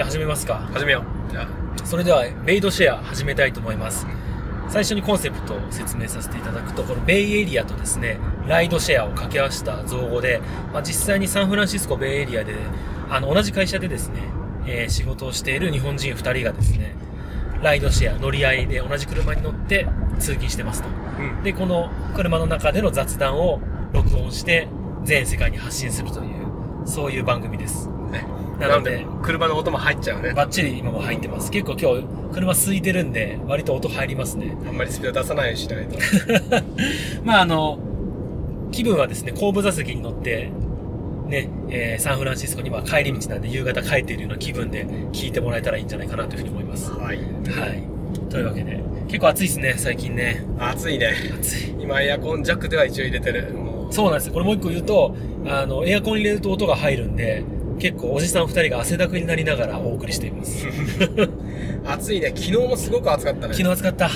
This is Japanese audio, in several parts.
じゃあ始めますか。始めよう。じゃあ、それでは、ベイドシェア始めたいと思います。最初にコンセプトを説明させていただくと、このベイエリアとですね、ライドシェアを掛け合わせた造語で、まあ、実際にサンフランシスコベイエリアで、あの、同じ会社でですね、えー仕事をしている日本人2人がですね、ライドシェア、乗り合いで同じ車に乗って通勤してますと。うん。で、この車の中での雑談を録音して、全世界に発信するという、そういう番組です。ねなので車の音も入っちゃうね。バッチリ今も入ってます。結構今日、車空いてるんで、割と音入りますね。あんまりスピード出さないようにしないと。まああの、気分はですね、後部座席に乗って、ね、えーサンフランシスコには帰り道なんで夕方帰っているような気分で聞いてもらえたらいいんじゃないかなというふうに思います。ははい。い。というわけで、結構暑いですね、最近ね。暑いね。暑い。今エアコンジャックでは一応入れてる。そうなんですよ。これもう一個言うと、あの、エアコン入れると音が入るんで、結構おじさん二人が汗だくになりながらお送りしています。暑いね。昨日もすごく暑かったね。昨日暑かった。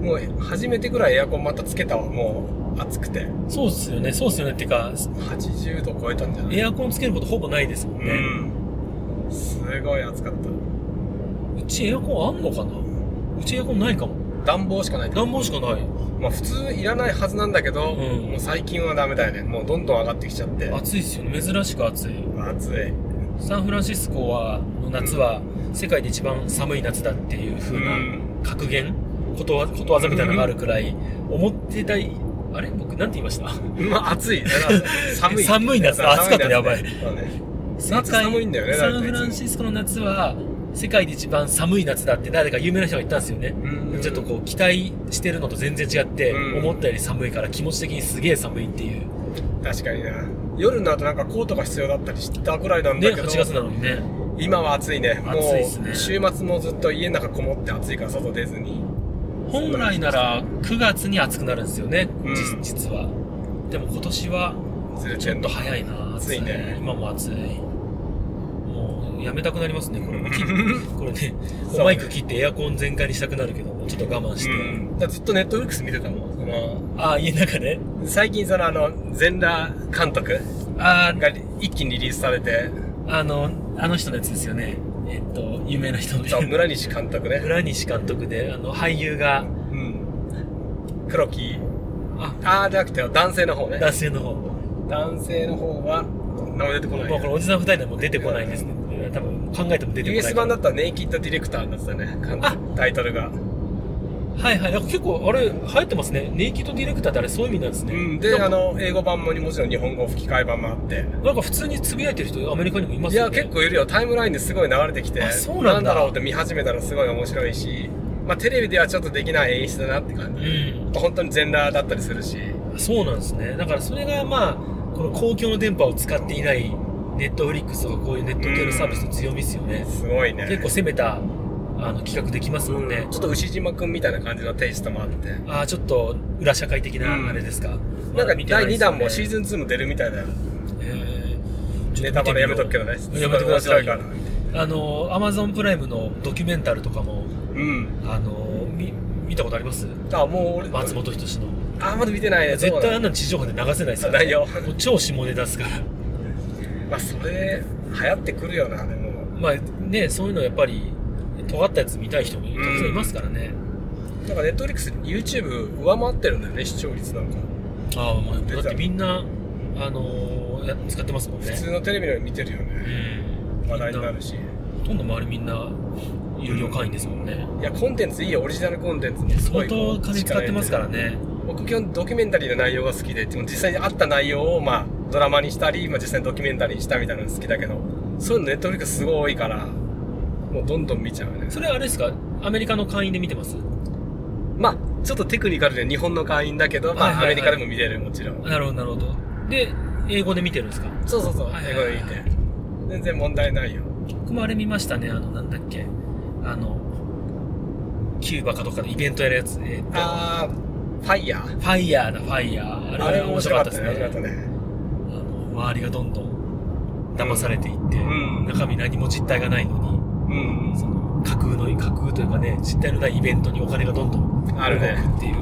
もう初めてぐらいエアコンまたつけたわ。もう暑くて。そうっすよね、そうっすよね。っていうか、80度超えたんじゃない？エアコンつけることほぼないですもんね。うん。すごい暑かった。うちエアコンあんのかな？うちエアコンないかも。暖房しかない。暖房しかない。まあ普通いらないはずなんだけど、うんもう最近はダメだよね。もうどんどん上がってきちゃって。暑いっすよね。珍しく暑い。暑い。サンフランシスコは、の夏は世界で一番寒い夏だっていう風なうん格言？ことわ、ことわざみたいなのがあるくらい、思ってたい、あれ？僕なんて言いました？まあ暑い。寒い。寒い夏だ暑かったねやばいね夏寒いんだよねサンフランシスコの夏は、世界で一番寒い夏だって誰か有名な人が言ったんですよね。うんちょっとこう期待してるのと全然違って、うん思ったより寒いから気持ち的にすげえ寒いっていう。確かにな。夜になるとなんかコートが必要だったりしたぐらいなんね、だけど、8月なのにね。今は暑いね。もう暑いっすね週末もずっと家の中こもって暑いから外出ずに。本来なら9月に暑くなるんですよね、うん実実は。でも今年はちょっと。早いな、暑いね今も暑い。もうやめたくなりますね、これも。これね、マイク切ってエアコン全開にしたくなるけど、ちょっと我慢して。うん。だずっとネットフリックス見てたもん。そのああ、家の中で？最近そのあの、全裸監督あが一気にリリースされて、あ、あの、あの人のやつですよね。えっと、有名な人の。そう村西監督ね。村西監督で、あの、俳優が、うん。黒木。あ、ああ、じゃなくて男性の方ね。男性の方。男性の方は、名前出てこないまあ、これおじさん二人でも出てこないんですね。考えても出てこない US 版だったらネイキッドディレクターになってたね。監あタイトルが。はいはい。なんか結構、あれ、流行ってますね。ネイキッドディレクターってあれそういう意味なんですね。うん。で、あの、英語版ももちろん日本語吹き替え版もあって。なんか普通につぶやいてる人、アメリカにもいますいや、よね。結構いるよ。タイムラインですごい流れてきて。あそうなんだだろうって見始めたらすごい面白いし、まあテレビではちょっとできない演出だなって感じ。うん。本当に全裸だったりするし。そうなんですね。だからそれがまあ、この公共の電波を使っていないネットフリックスとかこういうネット系のサービスの強みですよね。すごいね。結構攻めたあの企画できますもんねうん。ちょっと牛島くんみたいな感じのテイストもあって。ああ、ちょっと裏社会的なあれですか。なんか第2弾もシーン。ズン2も出るみたいだよ。えーネタバレやめとくけどね。やめてくださいよすご面白い。あの、アマゾンプライムのドキュメンタルとかも、から。うん。あの、み、見たことあります？あ、もう俺、松本人志の。あ、まだ見てないね。絶対あんな。地上波で流せないですよ、ないよもう超下ネタですから。まあ、それ、流行ってくるよな、でも。まあね、そういうのやっぱり、尖ったやつ見たい人もたくさんいますからね。なんかネットフリックス、YouTube 上回ってるんだよね、視聴率なんか。ああ、まあ、だってみんな、あのーや使ってますもんね。普通のテレビのより見てるようね。ん。話題になるし。ほとんど周りみんな、有料会員ですもんね。いや、コンテンツいいよ、オリジナルコンテンツもすご相当金使ってますから。ね。僕基本ドキュメンタリーの内容が好きで、でも実際にあった内容をまあドラマにしたり、まあ実際にドキュメンタリーにしたみたいなの好きだけど、そういうのネットフリックスすごい多いから、もうどんどん見ちゃうね。それはあれですか？アメリカの会員で見てます？まあ、ちょっとテクニカルで日本の会員だけど、まあアメリカでも見れるもちろん。なるほど、なるほど。で、英語で見てるんですか？そうそうそう、はい英語で見て。全然問題ないよ。僕もあれ見ましたね。あの、なんだっけ？あの、キューバかどっかでイベントやるやつ。えーあー、ファイヤー。ファイヤーだ、ファイヤー。あれ面白かったね。面白かったね。周りがどんどん騙されていって、うん中身何も実体がないのに、うん。その、架空の、架空というかね、実体のないイベントにお金がどんどんあるね動くっていう。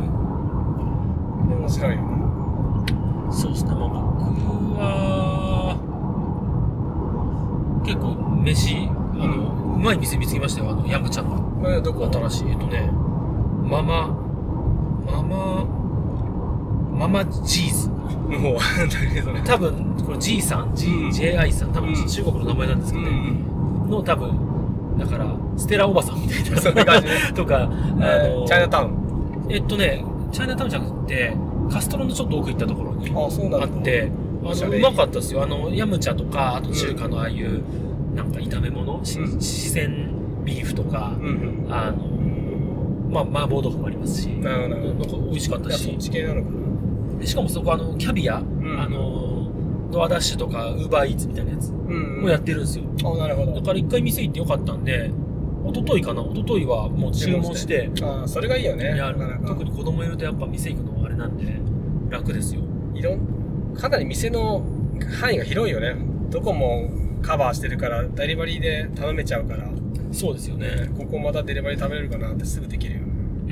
面白いよな。そうですね、まあ僕は、結構飯、ああの、うまい店見つけましたよ。あの、ヤムチャの。これどこ？新しい。えっとね、ママ、ママ、ママジーズ。もう、何それ。多分、G さん、G うん JI さん、多分うん中国の名前なんですけどね。ん。の多分、だから、ステラおばさんみたいな。そんな感じね とか、あの、チャイナタウン。えっとね、チャイナタウンじゃなくて、カストロのちょっと奥行ったところにあ、そうなんだ。あって、あの、おしゃれうまかったですよ。あの、ヤムチャとか、あと中華のああいう、なんか炒め物、しうん四川ビーフとか、うんうん。あの、まあ、麻婆豆腐もありますし、なるほどなるほどんか美味しかったいや、そしっ、ち系なのかでしかもそこあの、キャビア、んあの、ドアダッシュとか、ウーバーイーツみたいなやつな。うんもやってるんですよ。あ、なるほど。だから一回店行ってよかったんで、一昨日かな？一昨日はもう注文して、ああ、それがいいよね。いやなかなか特に子供いるとやっぱ店行くのあれなんで、楽ですよ。いろん、かなり店の範囲が広いよね。どこもカバーしてるから、デリバリーで頼めちゃうから、そうですよね。ね、ここまたデリバリー食べれるかなってすぐできるよ。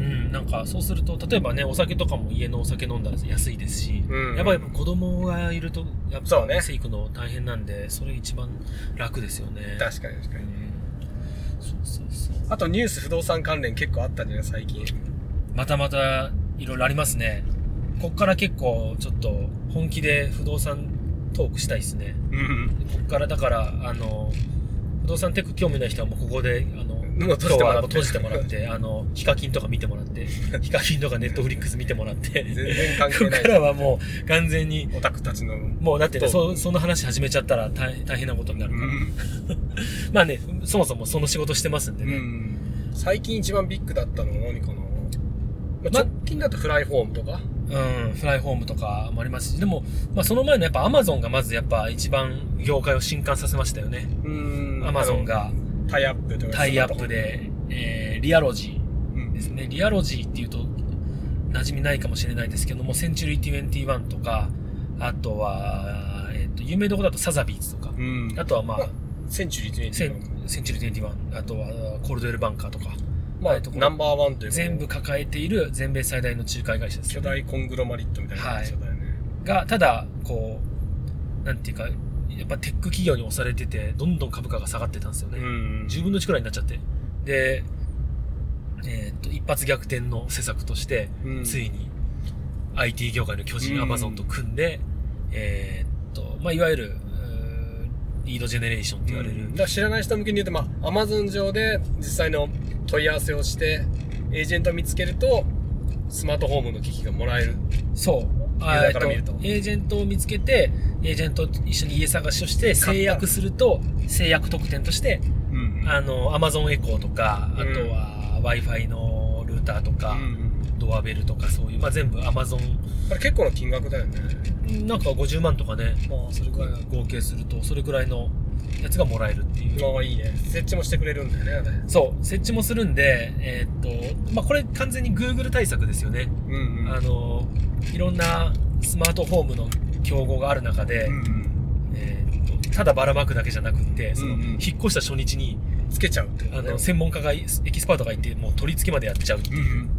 うん、なんかそうすると、例えばね、お酒とかも家のお酒飲んだら安いですし、うんやっぱり子供がいると、やっそうねぱ店行くの大変なんで、それ一番楽ですよね。確かに確かに。うんそうそうそう。あとニュース不動産関連結構あったんじゃない最近。またまたいろいろありますね。こっから結構ちょっと本気で不動産トークしたいですね。うん。こっからだから、あの、不動産テック興味ない人はもうここで、あの、もう閉じてもらって閉じてもらって、あの、ヒカキンとか見てもらって、ヒカキンとかネットフリックス見てもらって、全然関こ係ない。こからはもう完全に、オタクたちの。もうだってね、そそその話始めちゃったら大大変なことになるから。うん。まあね、そもそもその仕事してますんでね。うん。最近一番ビッグだったのは何かな、まあ、ま直近だとフライホームとか？うん、フライホームとかもありますし、でも、まあその前のやっぱアマゾンがまずやっぱ一番業界を震撼させましたよね。うんアマゾンがタイアップとかタイアップで、えー、リアロジうん。ーですね。リアロジーっていうと馴染みないかもしれないですけども、センチュリー21とか、あとは、えっ、と、有名どころだとサザビーズとか、うん。あとはまあ、センチュリーセ21ン。センチュリー21、あとはコールドエルバンカーとか、まあああいうとナンバーワンというか。全部抱えている全米最大の仲介会社です巨大コングロマリットみたいな会社だよね、が、ただ、こう、なんていうか、やっぱテック企業に押されてて、どんどん株価が下がってたんですよね。うん10分の1くらいになっちゃって。で、えーっと、一発逆転の施策として、うんついに IT 業界の巨人うんアマゾンと組んで、えーっと、まあ、いわゆる、リードジェネレーションって言われる、だから知らない人向けに言うと、まあ、アマゾン上で実際の問い合わせをして、エージェント見つけると、スマートホームの機器がもらえる。そう。ユーザーから見ると。えーっエージェントを見つけて、エージェントと一緒に家探しをして、制約すると、制約特典として、うんあの、Amazon エコーとか、あとは Wi-Fi のルーターとか、うんドアベルとかそういう、まあ、全部 Amazon、これ結構な金額だよね。なんか50万とかね、ああ、それくらいだ。合計すると、それくらいのやつがもらえるっていう。ああ、いいね。設置もしてくれるんだよね。そう、設置もするんで、えーっと、まあ、これ完全に Google 対策ですよね。うんうん。あの、いろんなスマートフォームの競合がある中で、うんうん。えーっと、ただばらまくだけじゃなくって、その、うんうん引っ越した初日に、つけちゃうってあの、専門家が、エキスパートがいて、もう取り付けまでやっちゃうってうんういう。ん。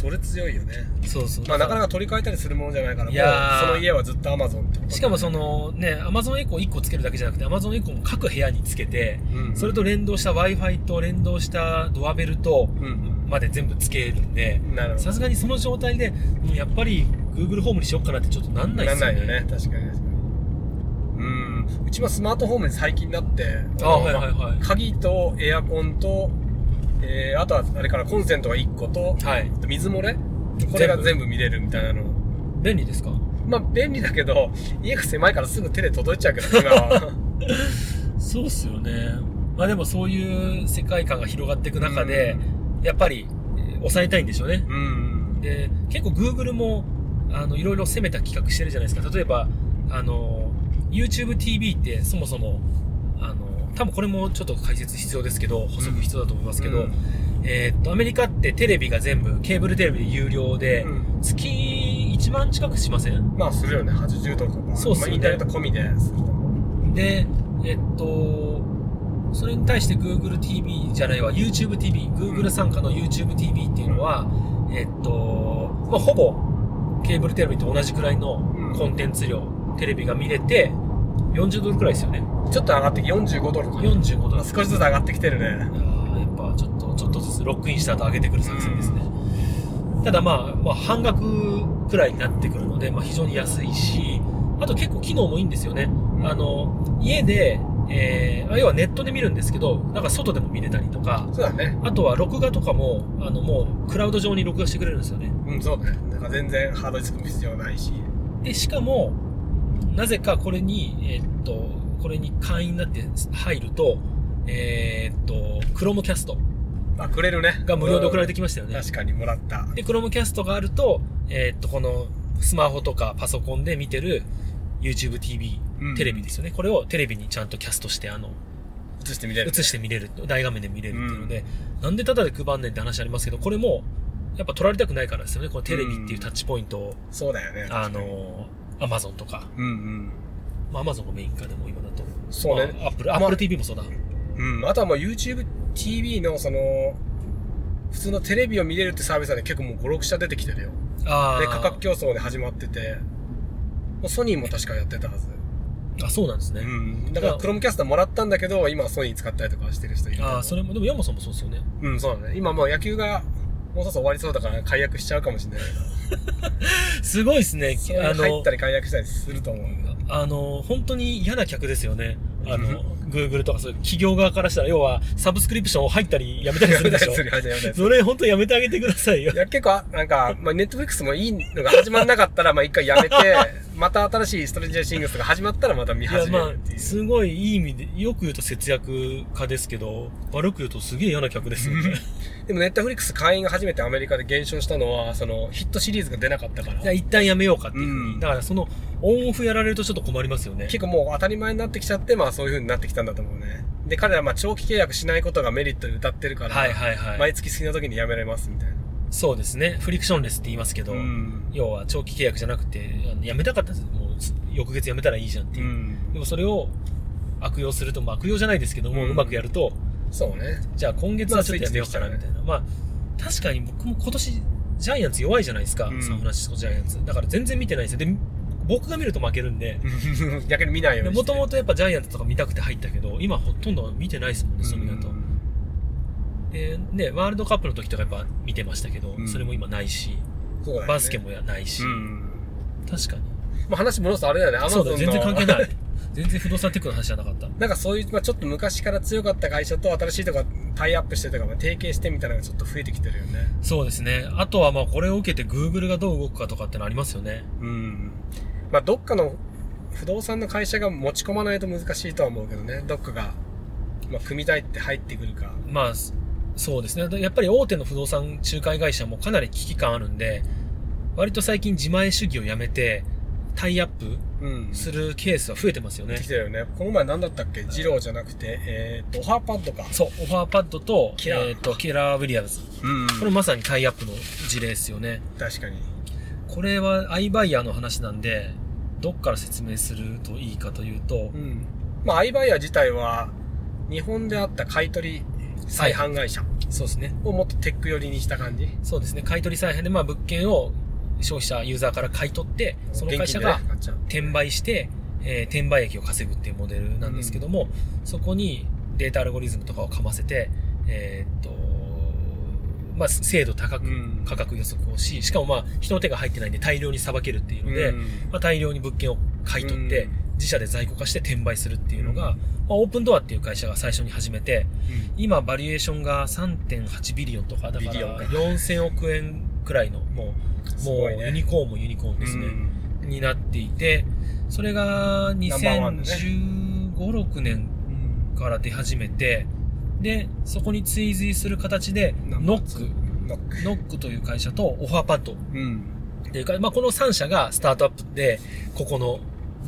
それ強いよね。そうそう。まあなかなか取り替えたりするものじゃないから、いやその家はずっと Amazon ってことしかもそ、のね、Amazon エコー1個つけるだけじゃなくて、Amazon エコーも各部屋につけて、うんそれと連動した Wi-Fi と連動したドアベルとうんまで全部つけるんで、うん。なるほど。さすがにその状態で、うんやっぱり Google ホームにしようかなってちょっとなんないなですよね。んないよね、確かに確かに。うん。うちもスマートホームに最近なって、あはいはいはいまあ鍵とエアコンと、えー、あとはあれからコンセントが1個と、はい。水漏れこれが全部見れるみたいなの。便利ですか？まあ便利だけど、家が狭いからすぐ手で届いちゃうけど、今は。そうっすよね。まあでもそういう世界観が広がっていく中で、やっぱりえー抑えたいんでしょうね。うん。で、結構 Google も、あの、いろいろ攻めた企画してるじゃないですか。例えば、あの、YouTube TV ってそもそも、あの、多分これもちょっと解説必要ですけど、補足必要だと思いますけど、うん。えーっと、アメリカってテレビが全部、ケーブルテレビで有料で、うん。月1万近くしません？まあするよね、80ドルとか。そうっすよね。まあインターネット込みで。すると思で、えっと、それに対して Google TV じゃないわ、YouTube TV、Google 参加の YouTube TV っていうのは、えっと、まあ、ほぼケーブルテレビと同じくらいのコンテンツ量、テレビが見れて、40ドルくらいですよね。ちょっと上がってき45ドルか。45ドル。まあ少しずつ上がってきてるね。やっぱちょっと、ちょっとずつロックインした後上げてくる作戦ですね。ただまあ、まあ半額くらいになってくるので、まあ非常に安いし、あと結構機能もいいんですよね。あの、家で、えー、あ要はネットで見るんですけど、なんか外でも見れたりとか、そうだね。あとは録画とかも、あのもうクラウド上に録画してくれるんですよね。うん、そうだね。だから全然ハードディスクも必要ないし。で、しかも、なぜかこれに、えーっと、これに会員になって入ると、えーっと、クロームキャストあ、くれるね。が無料で送られてききましたよね。確かにもらった。で、クロームキャストがあると、えーっと、このスマホとかパソコンで見てる YouTube TV、うんテレビですよね。これをテレビにちゃんとキャストして、あの、映してみれる。映して見れる、大画面で見れるっていうので、なんでタダで配んねんって話ありますけど、これも、やっぱ取られたくないからですよね。このテレビっていうタッチポイントを、そうだよね。あ、の、アマゾンとか、うんうん。まあ、アマゾンがメインかでも今だと。そうねまあアップル、まあアップル TV もそうだ。うん。あとはもう YouTube TV のその、普通のテレビを見れるってサービスはね、結構もう5、6社出てきてるよ。ああ。で、価格競争で始まってて、もうソニーも確かやってたはず。あ、そうなんですね。うん。だから、クロムキャスターもらったんだけど、今はソニー使ったりとかしてる人いる。ああ、それも、でもヤマさんもそうですよね。うん、そうだね。今もう野球が、もうそろそろ終わりそうだから解約しちゃうかもしれないすごいですね。あの入った、り解約したりすると思う。あの、本当に嫌な客ですよね。あうの、Google とかそういう企業側からしたら、要は、サブスクリプションを入ったりやめたりするでしょ？それ本当やめてあげてくださいよい。や、結構、なんか、まあ、ネットフリックスもいいのが始まんなかったら、まあ、一回やめて、また新しいストレンジャーシングスが始まったらまた見いや、始めまあ、るっていう。すごいいい意味で、よく言うと節約家ですけど、悪く言うとすげえ嫌な客ですよね。でもネットフリックス会員が初めてアメリカで減少したのは、その、ヒットシリーズが出なかったから。一旦やめようかっていうふうに。うんだからその、オンオフやられるとちょっと困りますよね。結構もう当たり前になってきちゃって、まあそういう風になってきたんだと思うね。で、彼らまあ長期契約しないことがメリットで歌ってるから、はいはいはい。毎月好きな時に辞められますみたいな。そうですね。フリクションレスって言いますけど、うん。要は長期契約じゃなくて、あの辞めたかったんですもう、翌月辞めたらいいじゃんっていう。うん。でもそれを悪用すると、まあ悪用じゃないですけども、ううんまくやると、そうね。じゃあ今月はちょっとやめようかなみたいな。まあ、確かに僕も今年、ジャイアンツ弱いじゃないですか、うんサンフランシスコジャイアンツ。だから全然見てないんですよ。で、僕が見ると負けるんで、逆に見ないように。もともとやっぱジャイアンツとか見たくて入ったけど、今ほとんど見てないですもんね、そういうと。で、ね、ワールドカップの時とかやっぱ見てましたけど、うんそれも今ないし、そうだよねバスケもやないし、うん。確かに。まあ話戻すとあれだよね、アマゾンの。そうだ、全然関係ない。全然不動産テックの話じゃなかった。なんかそういう、まあちょっと昔から強かった会社と新しいとかタイアップしてとか、まあ提携してみたいなのがちょっと増えてきてるよね。そうですね。あとはまあこれを受けて Google がどう動くかとかってのありますよね。うん。まあどっかの不動産の会社が持ち込まないと難しいとは思うけどね。どっかが、まあ組みたいって入ってくるか。まあ、そそうですね。やっぱり大手の不動産仲介会社もかなり危機感あるんで、割と最近自前主義をやめて、タイアップうん。するケースは増えてますよねでき。てるよね。この前何だったっけ？ジローじゃなくて、えーっと、オファーパッドか。そう、オファーパッドと、キラーえっ、と、ケラー・ウィリアムズ。うんこれまさにタイアップの事例ですよね。確かに。これはアイバイヤーの話なんで、どっから説明するといいかというとう、ん。まあ、アイバイヤー自体は、日本であった買い取り再販会社そうですね。をもっとテック寄りにした感じ。そうですね。買取再販で、まあ物件を消費者、ユーザーから買い取って、その会社が転売して、えー転売益を稼ぐっていうモデルなんですけども、そこにデータアルゴリズムとかをかませて、えーっと、まあ、精度高くうん価格予測をし、しかもまあ、人の手が入ってないんで大量にさばけるっていうので、うんまあ、大量に物件を買い取ってうん、自社で在庫化して転売するっていうのが、うん。まあ、 Opendoor っていう会社が最初に始めて、今、 valuation が3.8 billion とか、だから billion か。4000億円くらいの、もう、もうユニコーンもユニコーンですね。うん。になっていて、それがナンバーワンでね2015、6年から出始めて、で、そこに追随する形で、ノック。ノック。という会社と Offerpad。うん。っていうか、まあ、この3社がスタートアップで、ここの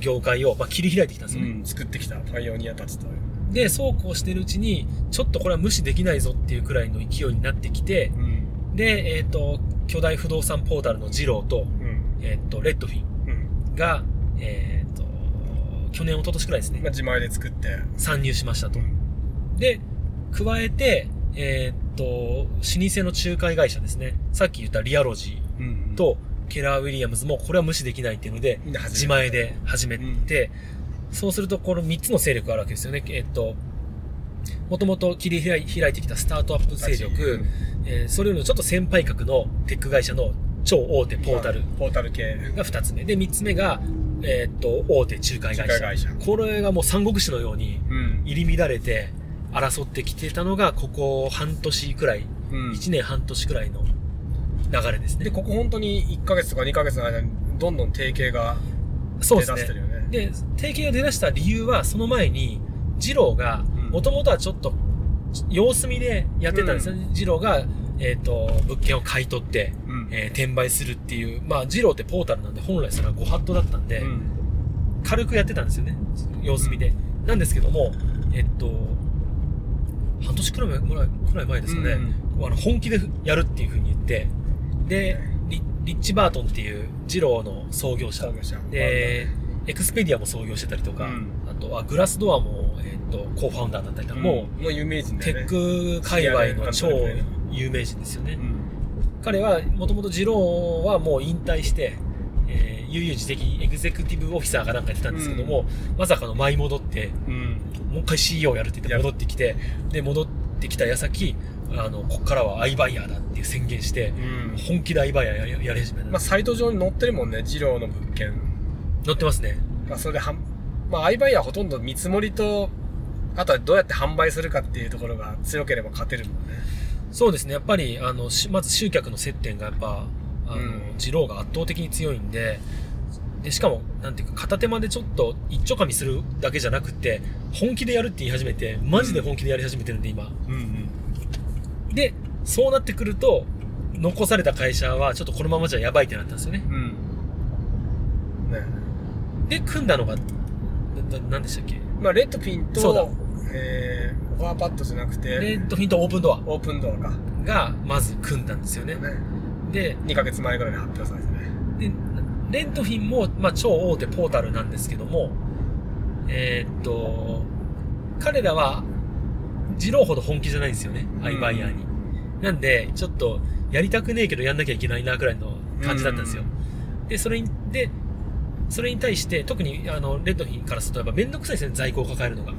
業界を、まあ、切り開いてきたんですよね。うん、作ってきたパイオニアたちと。で、そうこうしてるうちに、ちょっとこれは無視できないぞっていうくらいの勢いになってきて、うん。で、えっ、と、巨大不動産ポータルのジローと、うん。えっ、と、レッドフィうん。ンが、えっ、と、去年、一昨年くらいですねまあ、、自前で作って。参入しましたとう。ん。で、加えて、えっ、と、老舗の仲介会社ですね。さっき言ったリアロジうんー、と、ケラー・ウィリアムズも、これは無視できないっていうので、自前で始めて、そうすると、この3つの勢力があるわけですよね。えっと、もともと切り開い開いてきたスタートアップ勢力、えーそれよりもちょっと先輩格のテック会社の超大手ポータルポータル系。が2つ目。で、3つ目が、えーっと、大手仲介会社。これがもう三国志のようにうん。入り乱れて争ってきてたのが、ここ半年くらい、うん1年半年くらいの流れですね。で、ここ本当に1ヶ月とか2ヶ月の間にどんどん提携が出そうですね。だしてるよね。で、提携が出だした理由は、その前に、二郎がうん、もともとはちょっと、様子見でやってたんですよね。二郎が、えっ、と、物件を買い取って、うんえー転売するっていう、まあ、二郎ってポータルなんで、本来それはご法度だったんで、うん軽くやってたんですよね。様子見で。なんですけども、えっと、半年くらい前くらい前ですかね、あの本気でやるっていう風に言って、で、リリッチ・バートンっていう二郎の創業者。創業者。で、エクスペディアも創業してたりとか、うん。あとはグラスドアも、えっと、コーファウンダーだったりとか、ももう有名人う、テ。ック界隈の超有名人ですよね。うん。彼は、もともと二郎はもう引退して、えー、悠々自適エグゼクティブオフィサーがなんかやってたんですけども、まさかの舞い戻って、うん。もう一回 CEO やるって言って戻ってきて、で、戻ってきた矢先、あの、こっからはアイバイヤーだって宣言して、うん。本気でアイバイヤーやややり始めた。まあ、サイト上に載ってるもんね、二郎の物件。乗ってますね。まあ、それではん、まあ、アイバイヤーほとんど見積もりと、あとはどうやって販売するかっていうところが強ければ勝てるもんね。そうですね。やっぱり、あの、しまず集客の接点がやっぱ、あの、うん二郎が圧倒的に強いんで、で、しかも、なんていうか、片手間でちょっと一丁噛みするだけじゃなくて、本気でやるって言い始めて、マジで本気でやり始めてるんで、今。うんで、そうなってくると、残された会社は、ちょっとこのままじゃやばいってなったんですよね。うん。うん。ねで、組んだのが、な、ななんでしたっけ？まあ、レッドピンそうだと、えー、フォアパッドじゃなくて、レッドフィンとオープンドアオープンドアか。が、まず組んだんですよね。ね。で、2ヶ月前ぐらいに発表されてね。で、レントフィンも、まあ、超大手ポータルなんですけども、えーっと、彼らは、二郎ほど本気じゃないんですよね、んアイバイヤーに。なんで、ちょっと、やりたくねえけどやんなきゃいけないな、ぐらいの感じだったんですよ。で、それに、で、それに対して、特に、あの、レッドフィンからすると、やっぱめんどくさいですね、在庫を抱えるのが。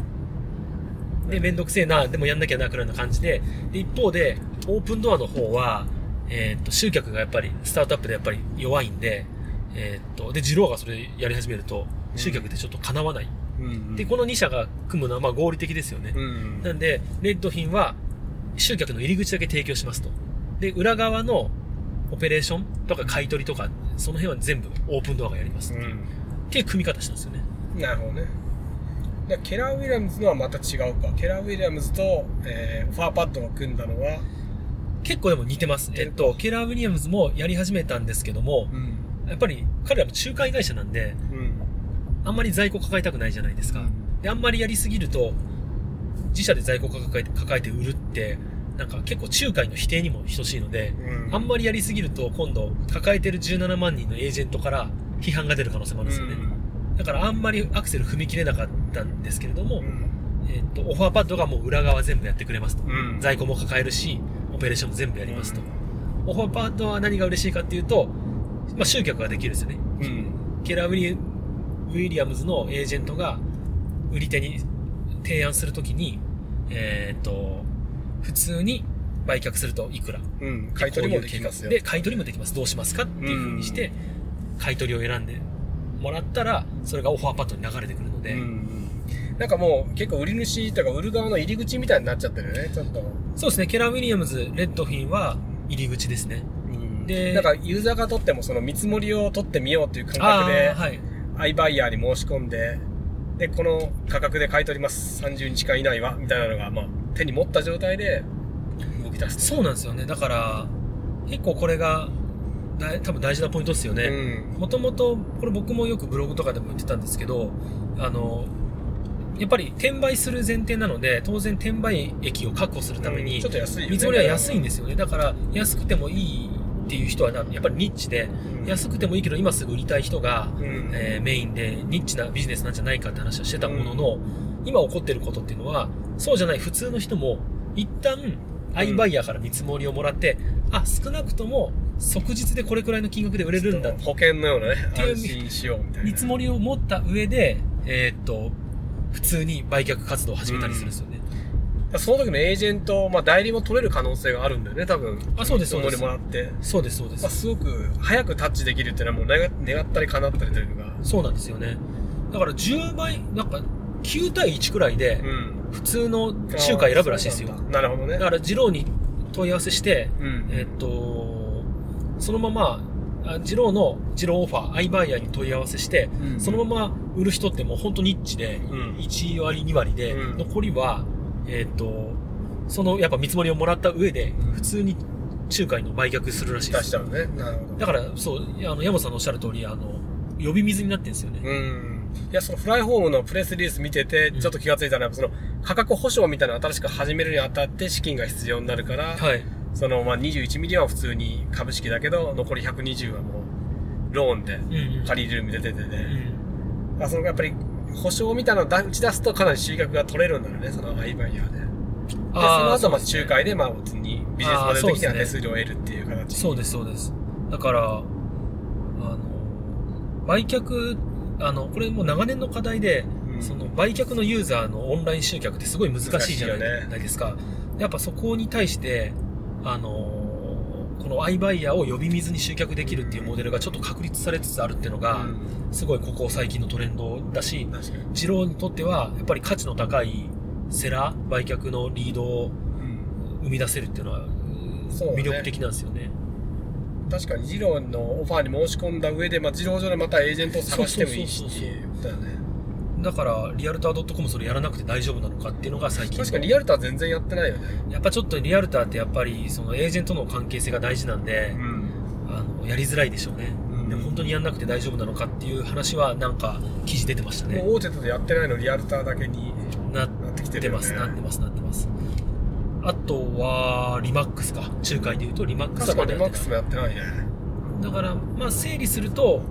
で、めんどくせえな、でもやんなきゃな、くらいの感じで、で、一方で、オープンドアの方は、えーっと、集客がやっぱり、スタートアップでやっぱり弱いんで、えーっと、で、ジローがそれやり始めると、集客ってちょっと叶わない。うんで、この2社が組むのは、まあ合理的ですよね。うん。なんで、レッドフィンは、集客の入り口だけ提供しますと。で、裏側のオペレーションとか買い取りとか、その辺は全部オープンドアがやります。うっていう組み方したんですよね。ん。なるほどね。で Keller Williams のはまた違うか。 Keller Williams と、 Offerpad が組んだのは、結構でも似てます。えっと、 Keller Williams もやり始めたんですけども、うん。やっぱり彼らも仲介会社なんで、うん。あんまり在庫抱えたくないじゃないですか。で、あんまりやりすぎると、自社で在庫抱えて抱えて売るって、なんか結構仲介の否定にも等しいので、うん。あんまりやりすぎると今度抱えてる17万人のエージェントから批判が出る可能性もあるんですよね。だからあんまりアクセル踏み切れなかったんですけれども、うん。えっと、オファーパッドがもう裏側全部やってくれますと。うん。在庫も抱えるし、オペレーションも全部やりますと。オファーパッドは何が嬉しいかっていうと、まあ、集客ができるんですよね。うん。ケラー・ウィリアムズのエージェントが売り手に提案するときに、えっ、と、普通に売却するといくら。うん。買い取りもできますよ。で、買い取りもできます。どうしますかっていう風にして、買い取りを選んでもらったら、それがオファーパッドに流れてくるので、うん。なんかもう結構売り主とか売る側の入り口みたいになっちゃってるよね、ちょっと。そうですね、ケラー・ウィリアムズ、レッドフィンは入り口ですね。でなんかユーザーが取ってもその見積もりを取ってみようという感あ覚であ、はい。アイバイヤーに申し込んで、で、この価格で買い取ります。30日間以内は、みたいなのが、まあ、手に持った状態で動き出す。そうなんですよね。だから、結構これが、多分大事なポイントですよね。うん。もともと、これ僕もよくブログとかでも言ってたんですけど、あの、やっぱり転売する前提なので、当然転売益を確保するために、うんちょっと安いよね。見積もりは安いんですよね。だから、安くてもいいっていう人はな、やっぱりニッチで、うん安くてもいいけど今すぐ売りたい人が、うん。えーメインでニッチなビジネスなんじゃないかって話をしてたものの、今起こってることっていうのは、そうじゃない普通の人も、一旦、アイバイヤーから見積もりをもらって、あ、少なくとも即日でこれくらいの金額で売れるんだ。保険のようなね、ていう安心しようみたいな。見積もりを持った上で、えーっと、普通に売却活動を始めたりするんですよね。その時のエージェント、まあ代理も取れる可能性があるんだよね、多分。あそうですそうですもらって。そうです、そうでまあ、す。すごく早くタッチできるっていうのはもう願願ったり叶ったりというのが。そうなんですよね。だから10倍、なんか9対1くらいでうん。普通の中華選ぶらしいですよなんだなるほどね。だから、二郎に問い合わせして、うん。えっと、そのまま、あ二郎の二郎オファー、アイバイヤーに問い合わせして、うんそのまま売る人ってもう本当ニッチで、うん1割2割で、うん残りは、えっと、そのやっぱ見積もりをもらった上でうん、普通に仲介の売却するらしいです出しちゃうね。なるほど。だから、そう、あの、山本さんのおっしゃる通り、あの、呼び水になってるんですよね。うん。いや、そのフライホームのプレスリリース見てて、うんちょっと気がついたのは、その価格保証みたいなの新しく始めるにあたって資金が必要になるから、はい。その、まあ、21ミリは普通に株式だけど、残り120はもう、ローンでうんうん。借りれるみたいな出てて、うん。あそのやっぱり、保証みたいなのを打ち出すとかなり収穫が取れるんだろうね、そのアイバイヤーで。で、その後、まあ、仲介で、まあ、普通にビジネスモデル的には手数料を得るっていう形。そうです、そうです。だから、あの、売却、あの、これもう長年の課題で、うんその売却のユーザーのオンライン集客ってすごい難しいじゃない,、ですか。やっぱそこに対して、あの、このアイバイヤーを呼び水に集客できるっていうモデルがちょっと確立されつつあるっていうのが、うんすごいここ最近のトレンドだし、確かに。二郎にとってはやっぱり価値の高いセラー、売却のリードをうん生み出せるっていうのは、魅力的なんですよね。確かに、ジローのオファーに申し込んだ上で、まあ、ジロー上でまたエージェントを探してもいいしっていうだよね。だから、リアルター .com それやらなくて大丈夫なのかっていうのが最近の。確かにリアルター全然やってないよね。やっぱちょっとリアルターってやっぱりそのエージェントの関係性が大事なんで、ん。あのやりづらいでしょうね、うんでも本当にやんなくて大丈夫なのかっていう話はなんか記事出てましたねもう大手とやってないのリアルターだけになってきててるよね。ますなってますなってますあとはリマックスか仲介でいうとリマックスまだやってにマックスもやってないね。だからまあ整理すると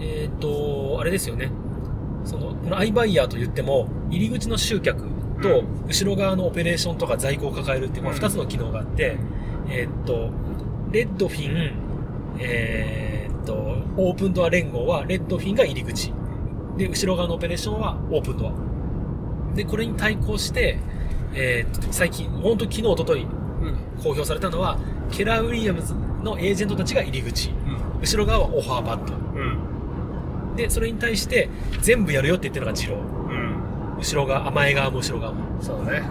えっ、とあれですよねそのこのアイバイヤーと言っても入り口の集客と後ろ側のオペレーションとか在庫を抱えるっていう、まあ、うん2つの機能があって、えーっと、レッドフィン、えーっと、オープンドア連合は、レッドフィンが入り口。で、後ろ側のオペレーションはオープンドア。で、これに対抗して、えーっと、最近、本当昨日、一昨日うん。公表されたのは、ケラー・ウィリアムズのエージェントたちが入り口。うん。後ろ側はオファーパッド。うん。で、それに対して、全部やるよって言ってるのがジロー。うん。後ろ側、前側も後ろ側も。そうね。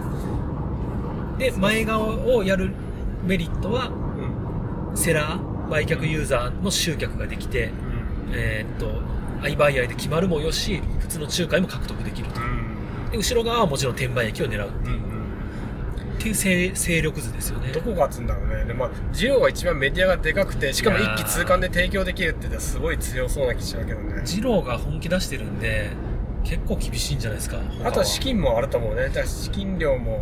で、前側をやるメリットは、うん。セラー、売却ユーザーの集客ができて、うん。えーっと、アイバイアイで決まるもよし、普通の仲介も獲得できると。で、後ろ側はもちろん転売益を狙ううん。うん。っていう勢勢力図ですよねど。こが勝つんだろうね。で、まあ、ジオが一番メディアがでかくて、しかも一気通貫で提供できるってすごい強そうな気しちゃうけどね。ジローが本気出してるんで、結構厳しいんじゃないですか。あとは資金もあると思うね。資金量も、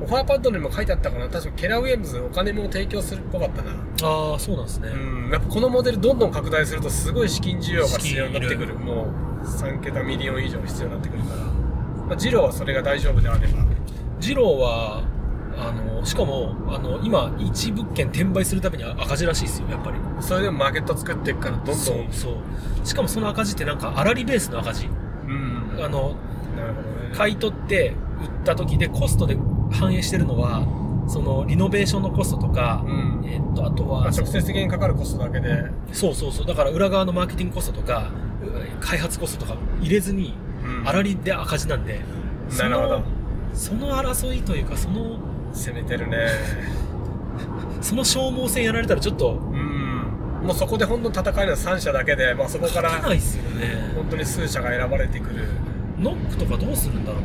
Offerpad にも書いてあったかな。確か Keller Williams お金も提供するっぽかったな。ああ、そうなんですね。うん。やっぱこのモデルどんどん拡大するとすごい資金需要が必要になってくる。もう3桁 million 以上必要になってくるから。まあ、 Zillow はそれが大丈夫であれば。 Zillow は、あの、しかも、あの、今、一物件転売するために赤字らしいですよ、やっぱり。それでもマーケット作っていくからどんどん。そうそう。しかもその赤字ってなんか、粗利ベースの赤字。うん。あの、なるほどね。買い取って売った時でコストで反映してるのは、そのリノベーションのコストとか、うんえっと、あとは、まあ、直接的にかかるコストだけで。そうそうそう、だから裏側のマーケティングコストとか、う開発コストとか入れずに、うん粗利で赤字なんで、なるほど。その争いというか、その、攻めてるね。その消耗戦やられたらちょっと、うん。もうそこで本当に戦えるのは3社だけで、まあそこか勝てならいっすよね。本当に数社が選ばれてくる。ノックとかどうするんだろう。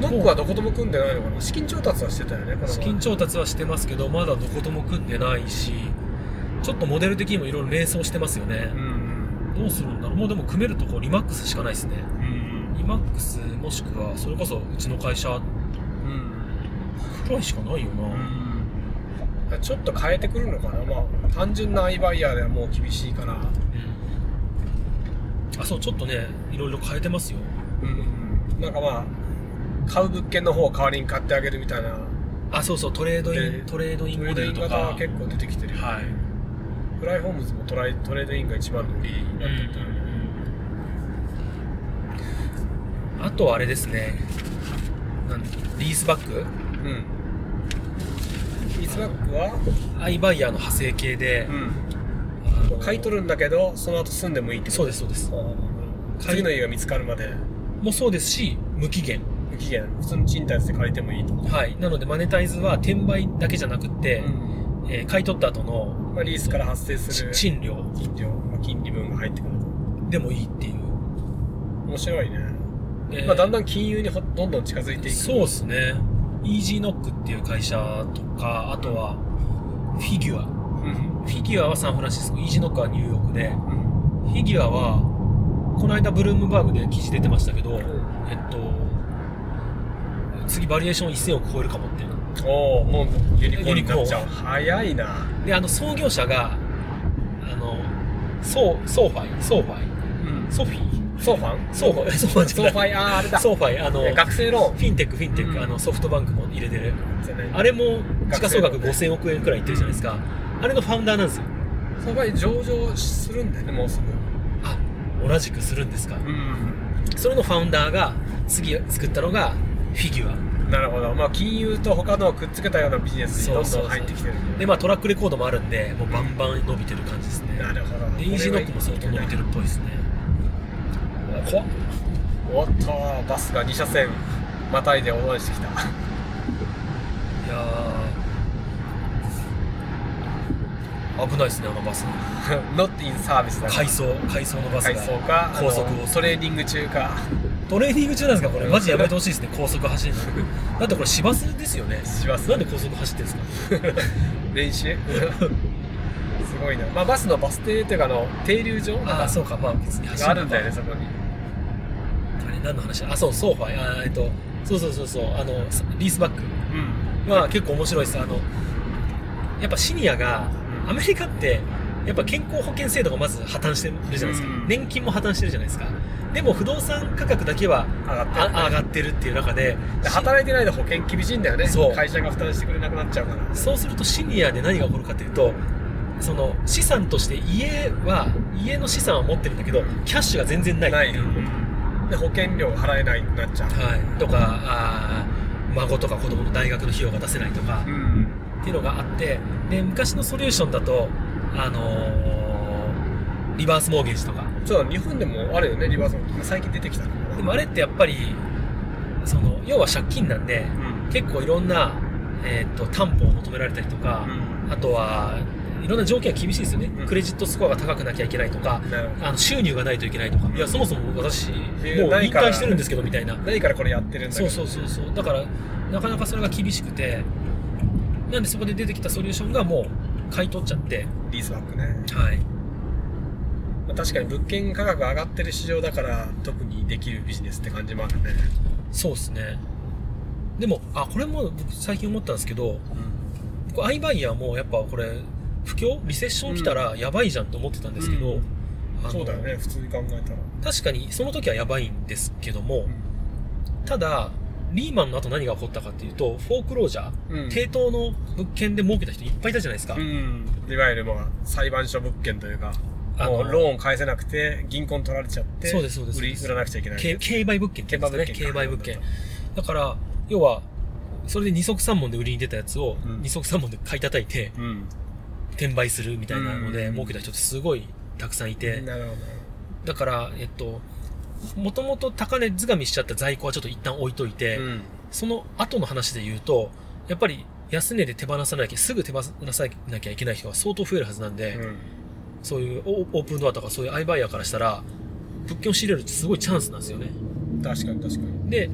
ノックはどことも組んでないのかな資金調達はしてたよね、資金調達はしてますけど、まだどことも組んでないし、ちょっとモデル的にもいろいろ迷走してますよねう。ん。どうするんだろう。もうでも組めるとこリマックスしかないですね。うん。リマックスもしくは、それこそうちの会社うん。くらいしかないよな。うん。ちょっと変えてくるのかなまあ、単純なアイバイヤーではもう厳しいから。うんあ、そう、ちょっとね、いろいろ変えてますよ。うん。なんかまあ、買う物件の方を代わりに買ってあげるみたいな。あ、そうそう、 trade-in、trade-in モデル trade-in 型はか。結構出てきてるよね。はい。 Flyhomes もトライ trade-in が一番の売りになってたよね。あとはあれですねなんリースバックうん。リースバックは、 iBuyer の派生系で、ん、あの買い取るんだけどその後住んでもいいってそうですそうです。次の家が見つかるまで。もそうですし無期限。無期限。普通の賃貸して借りてもいいと、はい。なのでマネタイズは転売だけじゃなくって、えー買い取った後のまあ、リースから発生する賃料。金料、まあ、金利分が入ってくると。でもいいっていう、面白いね、えー。まあ、だんだん金融にほどんどん近づいていく。そうですねイージーノックっていう会社とかあとはフィギュア。うん。フィギュアはサンフランシスコ。イージーノックはニューヨークで。うん。フィギュアはこの間ブルームバーグで記事出てましたけど、ん。えっと次バリエーション1000億超えるかもっていう。おおもうユニコーンになっちゃう。早いな。であの創業者があのソーソーファイソーファイうん。ソフィーソーファン？ソー ファイソーファイソーファイあーあれだ。ソーファイあのえ学生ロフィンテックフィンテック、うん。あのソフトバンクも入れてる。ーンあれも時価総額学生5000億円くらいいってるじゃないですか。あれの founder なんですよ。 SoFi 上場するんだよねもうすぐ。あ同じくするんですか。うん。それの founder が次作ったのが Figure。なるほど。まあ金融と他のをくっつけたようなビジネスにどんどん入ってきてるで。まあ track record もあるんでもうバンバン伸びてる感じですね。なるほど。で EasyKnock も相当伸びてるっぽいですね怖っおっとバスが2車線またいで横断してきた。いやー。危ないですねあのバス。ノットインサービスだから。回送回送のバス回が高速を。トレーニング中か。トレーニング中なんですかこれ。マジやめてほしいですね高速走るの。だってこれ市バスですよね。市バス。なんで高速走ってるんですか？練習？すごいな。まあバスのバス停というかあの停留所？ああそうか。まあ別に走があるんだよねそそこに何の話？あそう SoFi あえっとそうそうそうそう。あのリースバック。うん。は結構面白いです。あのやっぱシニアがうん。アメリカってやっぱ健康保険制度がまず破綻してるじゃないですか、うん年金も破綻してるじゃないですか。でも不動産価格だけは上がってる。あ上がってるっていう中でで働いてないと保険厳しいんだよね。そう。会社が負担してくれなくなっちゃうから。そうするとシニアで何が起こるかというとその資産として家は家の資産は持ってるんだけどキャッシュが全然ない。ないで保険料払えないくなっちゃう。はい、とかあー孫とか子供の大学の費用が出せないとかうん。っていうのがあってで昔のソリューションだと、あのーリバースモーゲージとか。そう日本でもあるよねリバースも最近出てきたでもあれってやっぱりその要は借金なんでうん。結構いろんな、えー、と担保を求められたりとか、あとはいろんな条件が厳しいですよね、うん。クレジットスコアが高くなきゃいけないとかあの収入がないといけないとか、いやそもそも私もう引退してるんですけどみたいな。何からこれやってるんだけど。そうそうそうそう。だからなかなかそれが厳しくて。なんでそこで出てきたソリューションがもう買い取っちゃって。リースバックね、はい。まあ、確かに物件価格上がってる市場だから特にできるビジネスって感じもあるね。そうですね。でもあこれも僕最近思ったんですけど僕アイバイヤーもやっぱこれ不況？リセッション来たらやばいじゃんと思ってたんですけど、うん。そうだよね。普通に考えたら、確かにその時はやばいんですけども、ただリーマンの後何が起こったかっていうとフォークロージャー、うん。抵当の物件で儲けた人いっぱいいたじゃないですか、うん。いわゆるまあ裁判所物件というかあのもうローン返せなくて銀行に取られちゃってそうですそうです。売り売らなくちゃいけない。競競売物件って言うんですね競売物件競売物件。だから要はそれで二足三門で売りに出たやつをうん。二足三門で買い叩いてうん転売するみたいなのでうん。儲けた人ってすごいたくさんいて。だからえっともともと高値掴みしちゃった在庫はちょっと一旦置いといて、ど、うん。その後の話で言うとやっぱり安値で手放さなきゃすぐ手放さなきゃいけない人が相当増えるはずなんで、うん。そういうオオープンドアとかそういうアイバイヤーからしたら物件を仕入れるってすごいチャンスなんですよね。確かに確かに。で、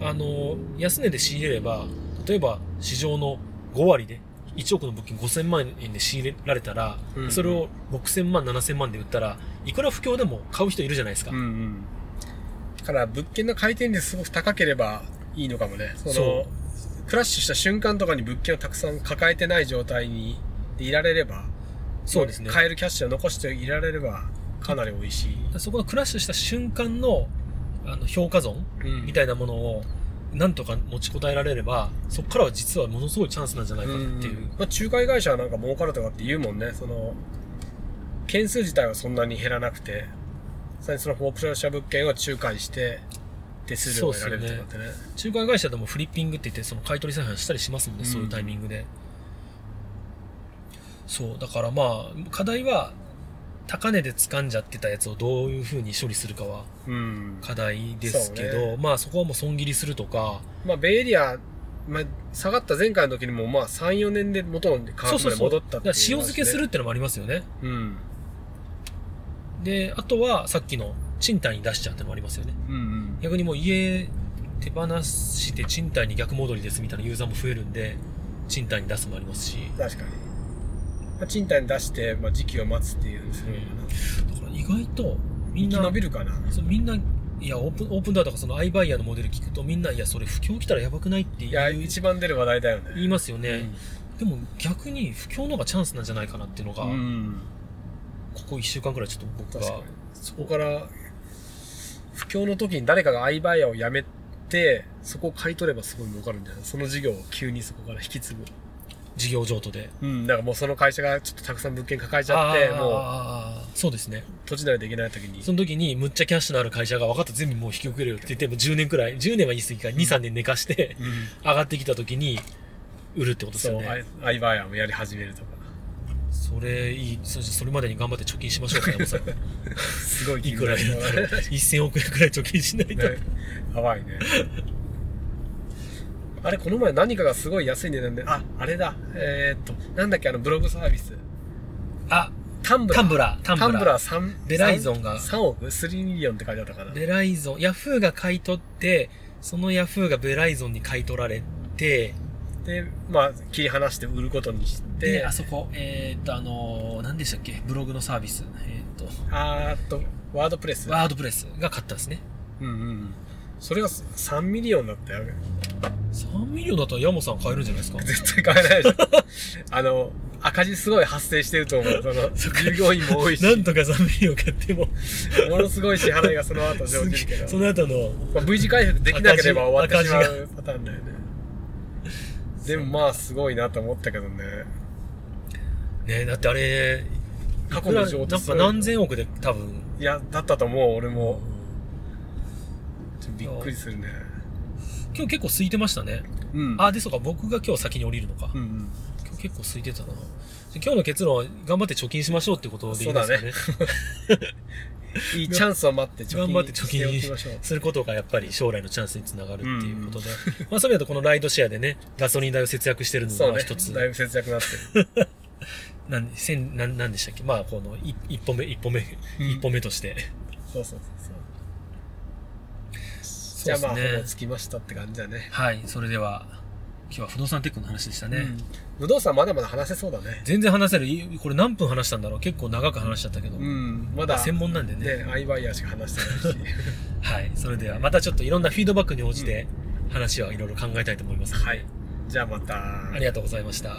あの、安値で仕入れれば、例えば市場の5割で、1億の物件5000万円で仕入れられたら、うんそれを6000万、7000万で売ったら、いくら不況でも買う人いるじゃないですか。うんうん。だから物件の回転率すごく高ければいいのかもね。そのそクラッシュした瞬間とかに物件をたくさん抱えてない状態にいられればそうですね。買えるキャッシュを残していられればかなり美味しい、そこのクラッシュした瞬間の、あの、評価損うん。みたいなものを、なんとか持ちこたえられれば、そこからは実はものすごいチャンスなんじゃないかっていう。まあ、仲介会社はなんか儲かるとかって言うもんね。その件数自体はそんなに減らなくてさらにそのフォークション物件を仲介して手数料が得られるとかってね。仲介会社でもフリッピングって言ってその買い取り再販したりしますもんね、うんそういうタイミングで。そうだからまあ課題は高値で掴んじゃってたやつをどういうふうに処理するかはうん。課題ですけど、そうねまあそこはもう損切りするとかまあ、ベイエリア、まあ、下がった前回の時にも、まあ、3、4年で元の価格まで戻ったっていう、だから塩漬けするってのもありますよねうん。であとはさっきの賃貸に出しちゃうってのもありますよねうんうん。逆にもう家手放して賃貸に逆戻りですみたいなユーザーも増えるんで賃貸に出すもありますし確かに。まあ、賃貸に出して、まあ、時期を待つっていうするのかな。だから意外とみんな延びるかな。そうみんないやオープンオープンドアとかそのアイバイヤーのモデル聞くとみんないやそれ不況来たらやばくないっていや、言う一番出る話題だよね。言いますよね、うんでも逆に不況の方がチャンスなんじゃないかなっていうのが、うん。ここ1週間くらいちょっと僕が。そこから、不況の時に誰かがアイバイヤーを辞めて、そこを買い取ればすごい儲かるんじゃない？その事業を急にそこから引き継ぐ。事業譲渡でうん。だからもうその会社がちょっとたくさん物件抱えちゃって、もうそうですね土地なりできない時に。その時にむっちゃキャッシュのある会社が分かった全部もう引き受けるよって言っても10年くらい10年は言い過ぎか23年寝かしてうん。上がってきた時に売るってことですそう、よねアイアイバイヤーもやり始めるとか。それいいそそれまでに頑張って貯金しましょうか 山本さんすごいいくらやったら1000億円くらい貯金しないと、ね、やばいね。あれ、この前何かがすごい安い値段で、あ、あれだ。えーっと、なんだっけ、あのブログサービス。あ Tumblr。Tumblr Tumblr Tumblr 3、ベライゾンが3億 ?3 million って書いてあったかな。ベライゾンヤフーが買い取ってそのヤフーがベライゾンに買い取られてで、まあ、切り離して売ることにして、であそこえーっとあのー何でしたっけ？ブログのサービスえーっとあーっと、WordPress。WordPress が買ったんですねうんうん。それが3 million だったよ。3 million だったら山本さん買えるんじゃないですか？絶対買えないでしょ。あの、赤字すごい発生してると思う。その、従業員も多いし。なんとか3 million 買ってもものすごい支払いがその後生じるけど。その後のまあ、V 字回復できなければ終わってしまうパターンだよね。でもまあすごいなと思ったけどね。ねだってあれ過去の情なんか何千億で多分いや、だったと思う、俺も。びっくりするね。今日結構空いてましたねうん。あでそうか僕が今日先に降りるのか、うんうん。今日結構空いてたなで今日の結論は頑張って貯金しましょうってことでいいですかねいいチャンスを待って貯金頑張って貯金きましょう。することがやっぱり将来のチャンスにつながるっていうことで、まあそういうとこのライドシェアでねガソリン代を節約してるのが一つ、。だいぶ節約になってる。なん千なんなんでしたっけ？まあこの一一歩目一歩目、うん一歩目としてそうそうそうじゃあまあ、ねほぼつきましたって感じだね。はいそれでは今日は不動産テックの話でしたね、うん不動産まだまだ話せそうだね。全然話せるいこれ何分話したんだろう結構長く話しちゃったけど、うん。まだ、専門なんでねね、アイバイヤーしか話してないし。はいそれではまたちょっといろんなフィードバックに応じて話はいろいろ考えたいと思いますので、はい。じゃあまた。ありがとうございました